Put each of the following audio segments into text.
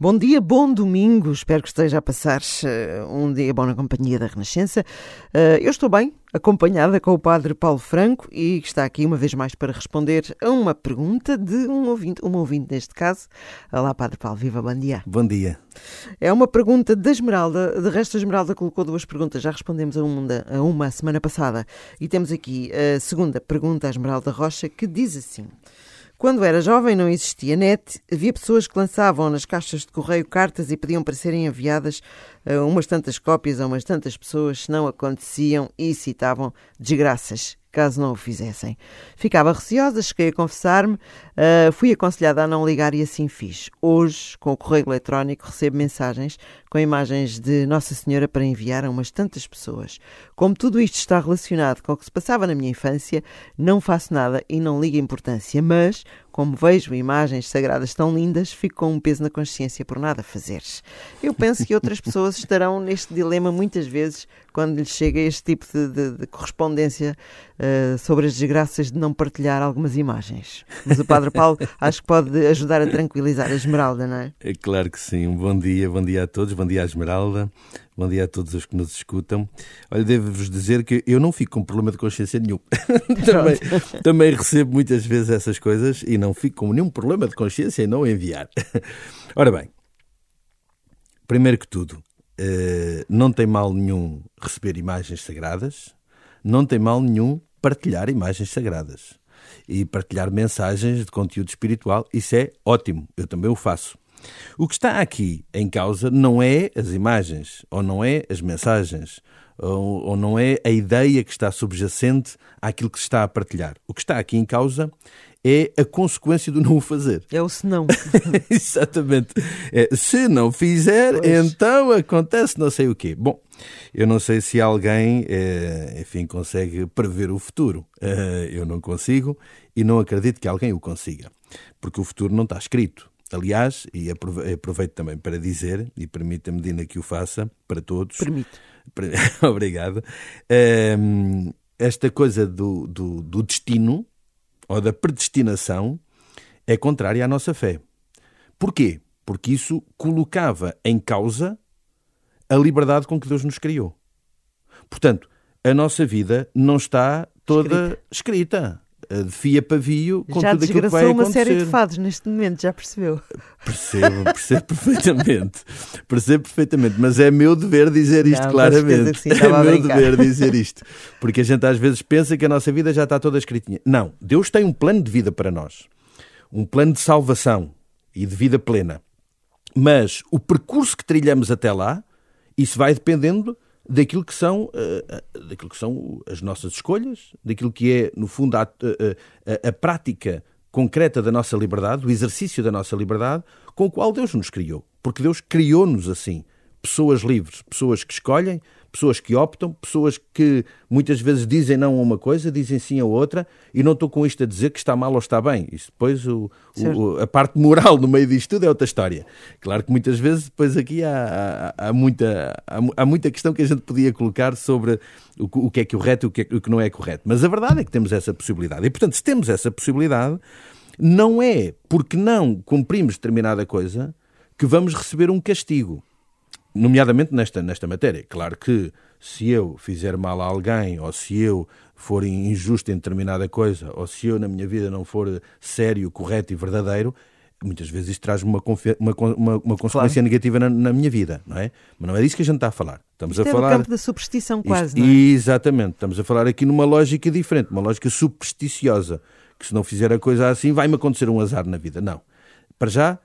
Bom dia, bom domingo. Espero que esteja a passar uh, um dia bom na companhia da Renascença. Uh, eu estou bem, acompanhada com o Padre Paulo Franco e está aqui uma vez mais para responder a uma pergunta de um ouvinte, uma ouvinte neste caso. Olá, Padre Paulo, viva, bom dia. Bom dia. É uma pergunta da Esmeralda. De resto, a Esmeralda colocou duas perguntas. Já respondemos a uma, a uma semana passada. E temos aqui a segunda pergunta, a Esmeralda Rocha, que diz assim. Quando era jovem não existia net, havia pessoas que lançavam nas caixas de correio cartas e pediam para serem enviadas a umas tantas cópias a umas tantas pessoas, se não aconteciam e citavam desgraças caso não o fizessem. Ficava receosa, cheguei a confessar-me, uh, fui aconselhada a não ligar e assim fiz. Hoje, com o correio eletrónico, recebo mensagens com imagens de Nossa Senhora para enviar a umas tantas pessoas. Como tudo isto está relacionado com o que se passava na minha infância, não faço nada e não ligo importância, mas como vejo imagens sagradas tão lindas, fico com um peso na consciência por nada fazeres. Eu penso que outras pessoas estarão neste dilema muitas vezes quando lhes chega este tipo de, de, de correspondência uh, sobre as desgraças de não partilhar algumas imagens. Mas o Padre Paulo acho que pode ajudar a tranquilizar a Esmeralda, não é? É claro que sim. Bom dia, bom dia a todos, bom dia à Esmeralda. Bom dia a todos os que nos escutam. Olha, devo-vos dizer que eu não fico com problema de consciência nenhum. também, também recebo muitas vezes essas coisas e não fico com nenhum problema de consciência em não enviar. Ora bem, primeiro que tudo, eh, não tem mal nenhum receber imagens sagradas, não tem mal nenhum partilhar imagens sagradas e partilhar mensagens de conteúdo espiritual. Isso é ótimo, eu também o faço. O que está aqui em causa não é as imagens, ou não é as mensagens, ou, ou, não é a ideia que está subjacente àquilo que se está a partilhar. O que está aqui em causa é a consequência do não o fazer. É o se não. Exatamente. É, se não fizer, pois. então acontece não sei o quê. Bom, eu não sei se alguém, é, enfim, consegue prever o futuro. É, eu não consigo e não acredito que alguém o consiga, porque o futuro não está escrito. Aliás, e aproveito também para dizer, e permita-me, Dina, que o faça para todos. Permite. Obrigado. Ehm, esta coisa do, do, do destino, ou da predestinação, é contrária à nossa fé. Porquê? Porque isso colocava em causa a liberdade com que Deus nos criou. Portanto, a nossa vida não está toda escrita. escrita de fia pavio com já tudo aquilo que vai acontecer. uma série de fados neste momento, já percebeu? Percebo, percebo perfeitamente. Percebo perfeitamente, mas é meu dever dizer isto Não, claramente. Sim, é meu dever dizer isto. Porque a gente às vezes pensa que a nossa vida já está toda escritinha. Não, Deus tem um plano de vida para nós. Um plano de salvação e de vida plena. Mas o percurso que trilhamos até lá, isso vai dependendo daquilo que são, uh, daquilo que são as nossas escolhas, daquilo que é, no fundo, a, a, a, prática concreta da nossa liberdade, o exercício da nossa liberdade, com o qual Deus nos criou. Porque Deus criou-nos assim pessoas livres, pessoas que escolhem, pessoas que optam, pessoas que muitas vezes dizem não a uma coisa, dizem sim a outra, e não estou com isto a dizer que está mal ou está bem. Isso depois, o, o, a parte moral no meio disto tudo é outra história. Claro que muitas vezes depois aqui há, há, há muita, há, há, muita questão que a gente podia colocar sobre o, o que é correto e o que, é, o que não é correto. Mas a verdade é que temos essa possibilidade. E, portanto, se temos essa possibilidade, não é porque não cumprimos determinada coisa que vamos receber um castigo nomeadamente nesta, nesta matéria. Claro que se eu fizer mal a alguém, ou se eu for injusto em determinada coisa, ou se eu na minha vida não for sério, correto e verdadeiro, muitas vezes isto traz uma, uma, uma, uma consequência claro. negativa na, na, minha vida, não é? Mas não é disso que a gente está a falar. Estamos isto a é falar. campo da superstição, quase, isto, não é? Exatamente. Estamos a falar aqui numa lógica diferente, uma lógica supersticiosa. Que se não fizer a coisa assim, vai-me acontecer um azar na vida. Não. Para já,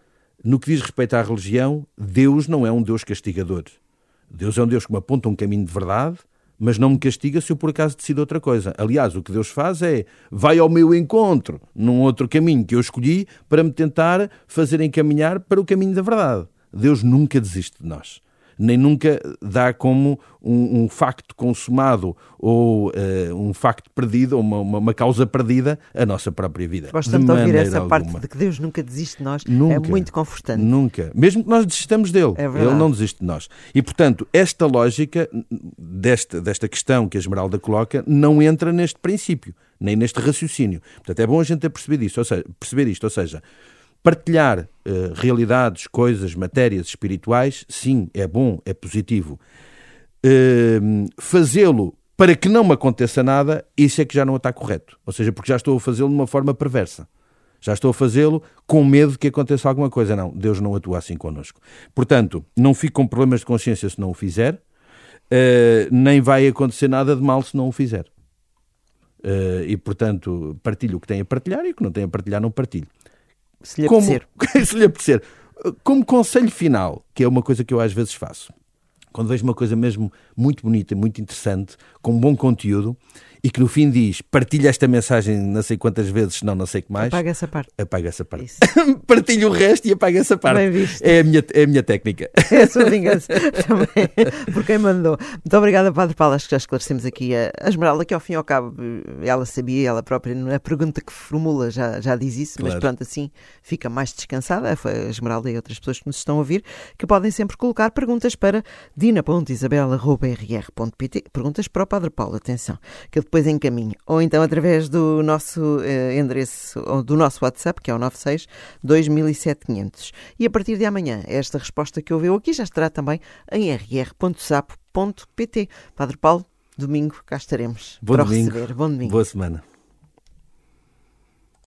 no que diz respeito à religião, Deus não é um Deus castigador. Deus é um Deus que me aponta um caminho de verdade, mas não me castiga se eu por acaso decido outra coisa. Aliás, o que Deus faz é vai ao meu encontro num outro caminho que eu escolhi para me tentar fazer encaminhar para o caminho da verdade. Deus nunca desiste de nós nem nunca dá como um, um facto consumado ou uh, um facto perdido, ou uma, uma, uma, causa perdida, a nossa própria vida. Gosto de, de ouvir essa alguma. parte de que Deus nunca desiste de nós. É nunca, é muito confortante. Nunca. Mesmo que nós desistamos dele, é ele não desiste de nós. E, portanto, esta lógica desta, desta questão que a Esmeralda coloca não entra neste princípio, nem neste raciocínio. Portanto, é bom a gente ter percebido isso, ou seja, perceber isto. Ou seja, Partilhar uh, realidades, coisas, matérias espirituais, sim, é bom, é positivo. Uh, Fazê-lo para que não me aconteça nada, isso é que já não está correto. Ou seja, porque já estou a fazê-lo de uma forma perversa. Já estou a fazê-lo com medo que aconteça alguma coisa. Não, Deus não atua assim connosco. Portanto, não fico com problemas de consciência se não o fizer, uh, nem vai acontecer nada de mal se não o fizer. Uh, e, portanto, partilho o que tem a partilhar e o que não tem a partilhar, não partilho. Se lhe Como, se lhe apetecer. Como conselho final, que é uma coisa que eu às vezes faço, quando vejo uma coisa mesmo muito bonita, muito interessante, com bom conteúdo, e que no fim diz partilha esta mensagem não sei quantas vezes, não, não sei que mais. Apaga essa parte. Apaga essa parte. Partilha o resto e apaga essa parte. Bem visto. É a minha, é a minha técnica. É a sua vingança também, por quem mandou. Muito obrigada, Padre Paulo. Acho que já esclarecemos aqui a, a Esmeralda, que ao fim e ao cabo ela sabia, ela própria, a pergunta que formula já, já diz isso, claro. mas pronto, assim fica mais descansada. Foi a Esmeralda e outras pessoas que nos estão a ouvir, que podem sempre colocar perguntas para dina.isabela.rr.pt. Perguntas para o Padre Paulo, atenção, que ele depois encaminhe ou então através do nosso uh, endereço, ou do nosso WhatsApp, que é o 96 207500. E a partir de amanhã, esta resposta que ouviu aqui já estará também em rr.sapo.pt. Padre Paulo, domingo cá estaremos Bom para domingo. receber. Bom domingo. Boa semana.